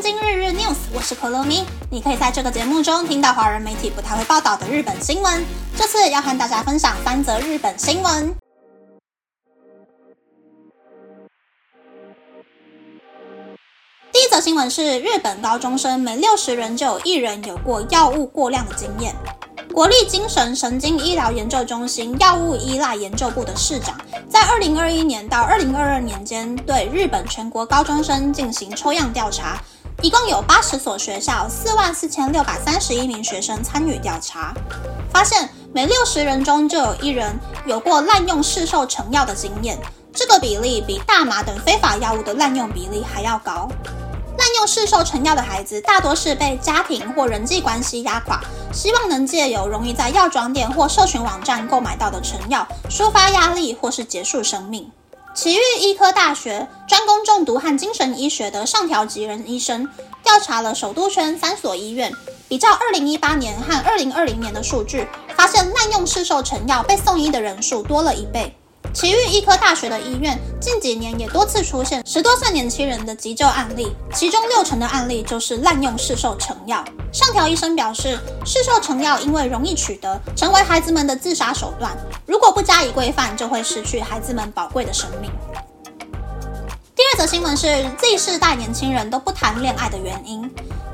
东京日日 news，我是可乐咪。你可以在这个节目中听到华人媒体不太会报道的日本新闻。这次要和大家分享三则日本新闻。第一则新闻是日本高中生每六十人就有一人有过药物过量的经验。国立精神神经医疗研究中心药物依赖研究部的市长，在二零二一年到二零二二年间，对日本全国高中生进行抽样调查，一共有八十所学校，四万四千六百三十一名学生参与调查，发现每六十人中就有一人有过滥用市售成药的经验，这个比例比大麻等非法药物的滥用比例还要高。滥用市售成药的孩子，大多是被家庭或人际关系压垮，希望能借由容易在药妆店或社群网站购买到的成药，抒发压力或是结束生命。奇遇医科大学专攻中毒和精神医学的上条吉人医生，调查了首都圈三所医院，比较二零一八年和二零二零年的数据，发现滥用市售成药被送医的人数多了一倍。奇遇医科大学的医院近几年也多次出现十多岁年轻人的急救案例，其中六成的案例就是滥用市售成药。上条医生表示，市售成药因为容易取得，成为孩子们的自杀手段。如果不加以规范，就会失去孩子们宝贵的生命。第二则新闻是 Z 世代年轻人都不谈恋爱的原因。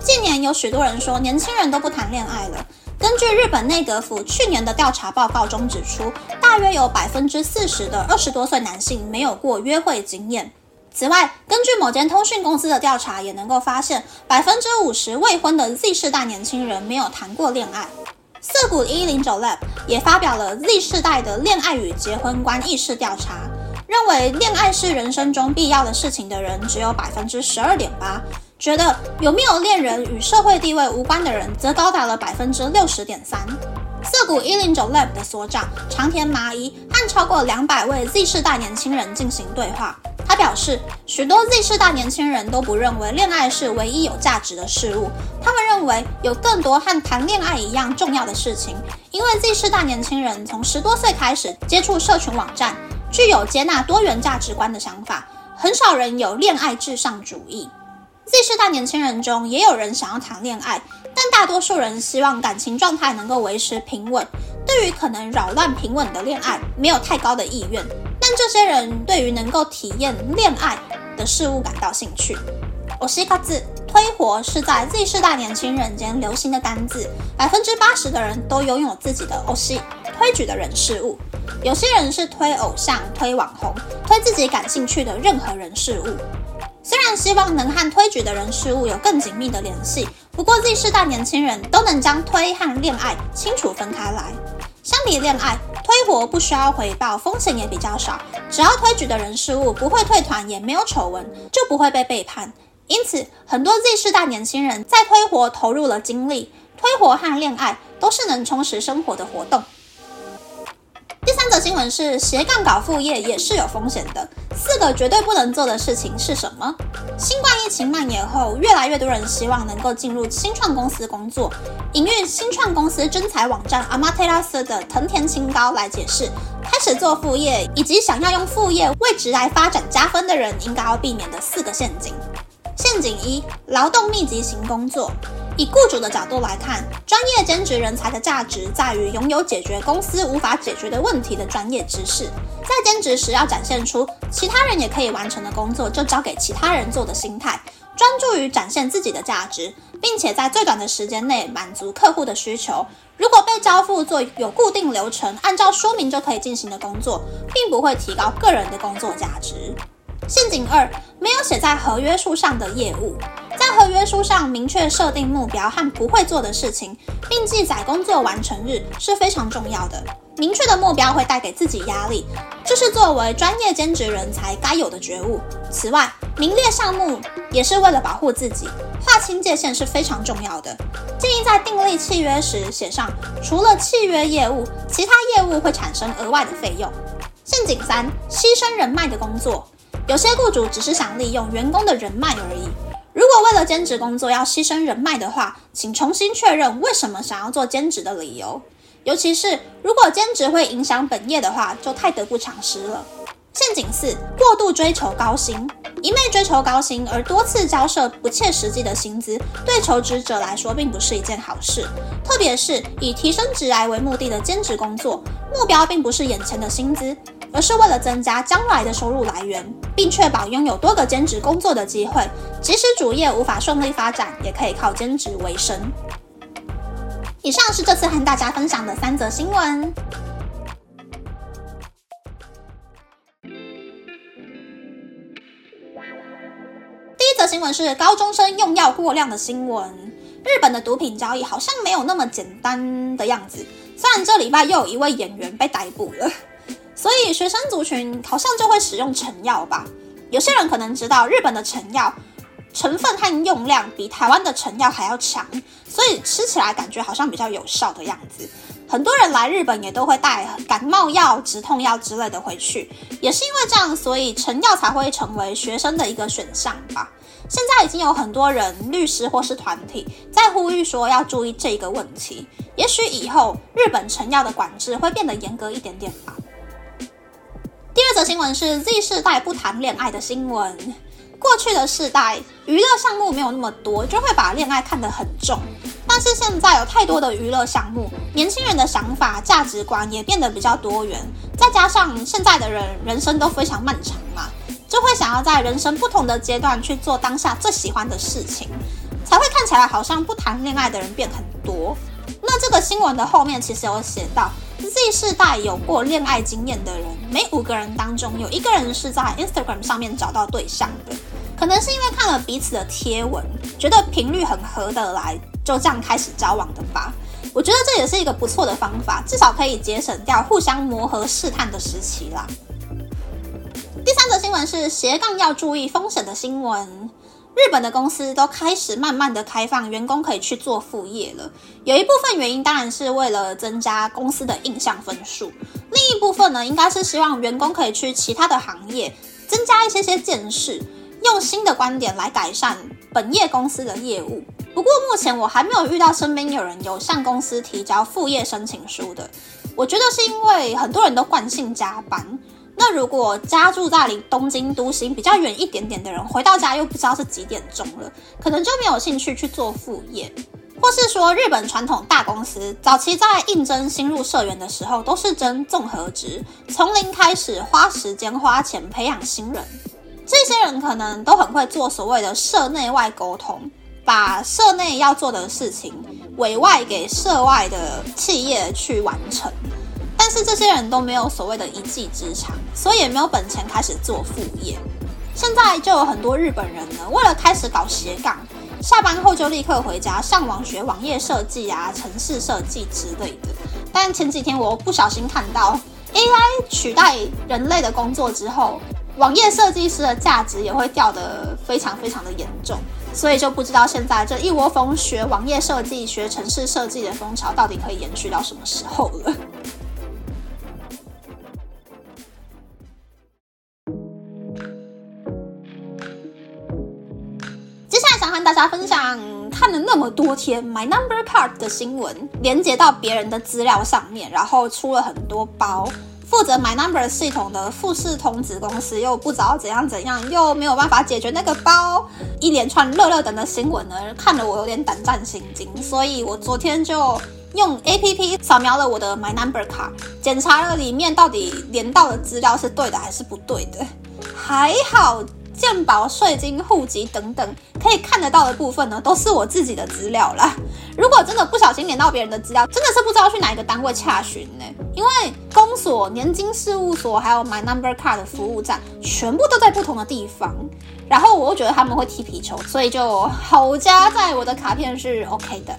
近年有许多人说，年轻人都不谈恋爱了。根据日本内阁府去年的调查报告中指出，大约有百分之四十的二十多岁男性没有过约会经验。此外，根据某间通讯公司的调查，也能够发现百分之五十未婚的 Z 世代年轻人没有谈过恋爱。涩谷一零九 Lab 也发表了 Z 世代的恋爱与结婚观意识调查，认为恋爱是人生中必要的事情的人只有百分之十二点八。觉得有没有恋人与社会地位无关的人，则高达了百分之六十点三。涩谷一零九 Lab 的所长长田麻衣和超过两百位 Z 世代年轻人进行对话。他表示，许多 Z 世代年轻人都不认为恋爱是唯一有价值的事物，他们认为有更多和谈恋爱一样重要的事情。因为 Z 世代年轻人从十多岁开始接触社群网站，具有接纳多元价值观的想法，很少人有恋爱至上主义。Z 世代年轻人中也有人想要谈恋爱，但大多数人希望感情状态能够维持平稳。对于可能扰乱平稳的恋爱，没有太高的意愿。但这些人对于能够体验恋爱的事物感到兴趣。我是一个字，推活是在 Z 世代年轻人间流行的单字，百分之八十的人都拥有自己的欧西推举的人事物。有些人是推偶像、推网红、推自己感兴趣的任何人事物。虽然希望能和推举的人事物有更紧密的联系，不过 Z 世代年轻人都能将推和恋爱清楚分开来。相比恋爱，推活不需要回报，风险也比较少。只要推举的人事物不会退团，也没有丑闻，就不会被背叛。因此，很多 Z 世代年轻人在推活投入了精力。推活和恋爱都是能充实生活的活动。第三则新闻是斜杠搞副业也是有风险的。四个绝对不能做的事情是什么？新冠疫情蔓延后，越来越多人希望能够进入新创公司工作。营运新创公司征才网站 Amaterasu 的藤田清高来解释，开始做副业以及想要用副业为职来发展加分的人，应该要避免的四个陷阱。陷阱一：劳动密集型工作。以雇主的角度来看，专业兼职人才的价值在于拥有解决公司无法解决的问题的专业知识。在兼职时，要展现出其他人也可以完成的工作就交给其他人做的心态，专注于展现自己的价值，并且在最短的时间内满足客户的需求。如果被交付做有固定流程、按照说明就可以进行的工作，并不会提高个人的工作价值。陷阱二：没有写在合约书上的业务。在合约书上明确设定目标和不会做的事情，并记载工作完成日是非常重要的。明确的目标会带给自己压力，这是作为专业兼职人才该有的觉悟。此外，明列项目也是为了保护自己，划清界限是非常重要的。建议在订立契约时写上，除了契约业务，其他业务会产生额外的费用。陷阱三：牺牲人脉的工作。有些雇主只是想利用员工的人脉而已。如果为了兼职工作要牺牲人脉的话，请重新确认为什么想要做兼职的理由。尤其是如果兼职会影响本业的话，就太得不偿失了。陷阱四：过度追求高薪。一昧追求高薪而多次交涉不切实际的薪资，对求职者来说并不是一件好事。特别是以提升职来为目的的兼职工作，目标并不是眼前的薪资，而是为了增加将来的收入来源，并确保拥有多个兼职工作的机会。即使主业无法顺利发展，也可以靠兼职为生。以上是这次和大家分享的三则新闻。第一则新闻是高中生用药过量的新闻。日本的毒品交易好像没有那么简单的样子。虽然这礼拜又有一位演员被逮捕了，所以学生族群好像就会使用成药吧。有些人可能知道日本的成药成分和用量比台湾的成药还要强，所以吃起来感觉好像比较有效的样子。很多人来日本也都会带感冒药、止痛药之类的回去，也是因为这样，所以成药才会成为学生的一个选项吧。现在已经有很多人、律师或是团体在呼吁说要注意这个问题。也许以后日本成药的管制会变得严格一点点吧。第二则新闻是 Z 世代不谈恋爱的新闻。过去的世代娱乐项目没有那么多，就会把恋爱看得很重。但是现在有太多的娱乐项目，年轻人的想法、价值观也变得比较多元。再加上现在的人人生都非常漫长嘛。就会想要在人生不同的阶段去做当下最喜欢的事情，才会看起来好像不谈恋爱的人变很多。那这个新闻的后面其实有写到，Z 世代有过恋爱经验的人，每五个人当中有一个人是在 Instagram 上面找到对象的，可能是因为看了彼此的贴文，觉得频率很合得来，就这样开始交往的吧。我觉得这也是一个不错的方法，至少可以节省掉互相磨合试探的时期啦。第三则新闻是斜杠要注意风险的新闻。日本的公司都开始慢慢的开放员工可以去做副业了。有一部分原因当然是为了增加公司的印象分数，另一部分呢，应该是希望员工可以去其他的行业，增加一些些见识，用新的观点来改善本业公司的业务。不过目前我还没有遇到身边有人有向公司提交副业申请书的。我觉得是因为很多人都惯性加班。那如果家住在离东京都心比较远一点点的人，回到家又不知道是几点钟了，可能就没有兴趣去做副业，或是说日本传统大公司早期在应征新入社员的时候，都是征综合职，从零开始花时间花钱培养新人，这些人可能都很会做所谓的社内外沟通，把社内要做的事情委外给社外的企业去完成。但是这些人都没有所谓的一技之长，所以也没有本钱开始做副业。现在就有很多日本人呢，为了开始搞斜杠，下班后就立刻回家上网学网页设计啊、城市设计之类的。但前几天我不小心看到 AI 取代人类的工作之后，网页设计师的价值也会掉得非常非常的严重，所以就不知道现在这一窝蜂学网页设计、学城市设计的风潮到底可以延续到什么时候了。家分享看了那么多天 My Number Card 的新闻，连接到别人的资料上面，然后出了很多包。负责 My Number 系统的富士通子公司又不知道怎样怎样，又没有办法解决那个包，一连串热热等的新闻呢，看得我有点胆战心惊。所以我昨天就用 APP 扫描了我的 My Number Card，检查了里面到底连到的资料是对的还是不对的，还好。健保、税金、户籍等等可以看得到的部分呢，都是我自己的资料啦。如果真的不小心连到别人的资料，真的是不知道去哪一个单位查询呢？因为公所、年金事务所还有 My Number Card 的服务站，全部都在不同的地方。然后我又觉得他们会踢皮球，所以就好加在我的卡片是 OK 的。